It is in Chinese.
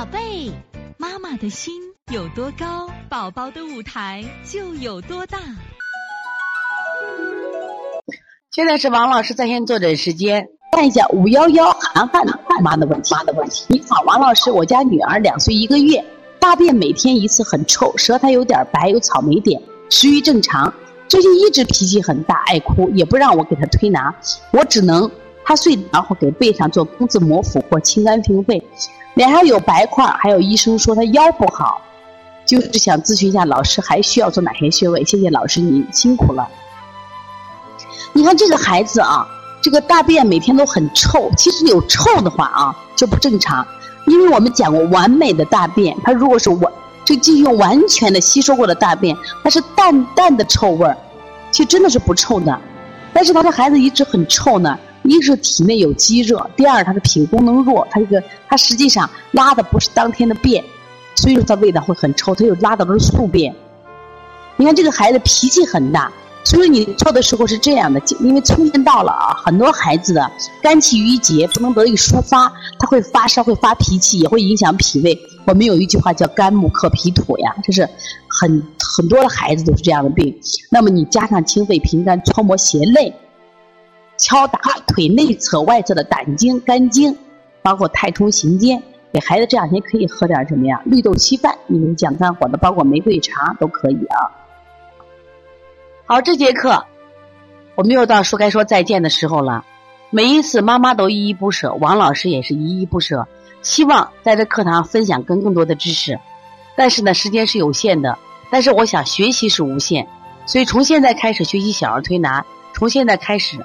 宝贝，妈妈的心有多高，宝宝的舞台就有多大。现在是王老师在线坐诊时间，看一下五幺幺涵涵妈妈的问题。妈的问题，你好，王老师，我家女儿两岁一个月，大便每天一次，很臭，舌苔有点白，有草莓点，食欲正常，最近一直脾气很大，爱哭，也不让我给她推拿，我只能她睡然后给背上做工字摩腹或清肝平肺，脸上有白块，还有医生说他腰不好，就是想咨询一下老师还需要做哪些穴位？谢谢老师，您辛苦了。你看这个孩子啊，这个大便每天都很臭。其实有臭的话啊，就不正常。因为我们讲过，完美的大便，它如果是完这进行完全的吸收过的大便，它是淡淡的臭味儿，其实真的是不臭的。但是他的孩子一直很臭呢，一是体内有积热，第二他的脾功能弱，他这个他实际上拉的不是当天的便，所以说他味道会很臭，他又拉的都是宿便。你看这个孩子脾气很大。所以你做的时候是这样的，因为春天到了啊，很多孩子的肝气郁结不能得以抒发，他会发烧，会发脾气，也会影响脾胃。我们有一句话叫“肝木克脾土”呀，这是很很多的孩子都是这样的病。那么你加上清肺平肝、搓磨胁肋、敲打腿内侧、外侧的胆经、肝经，包括太冲、行间，给孩子这两天可以喝点什么呀？绿豆稀饭，你们降肝火的，包括玫瑰茶都可以啊。好，这节课我们又到说该说再见的时候了。每一次妈妈都依依不舍，王老师也是依依不舍，希望在这课堂分享更更多的知识。但是呢，时间是有限的，但是我想学习是无限，所以从现在开始学习小儿推拿，从现在开始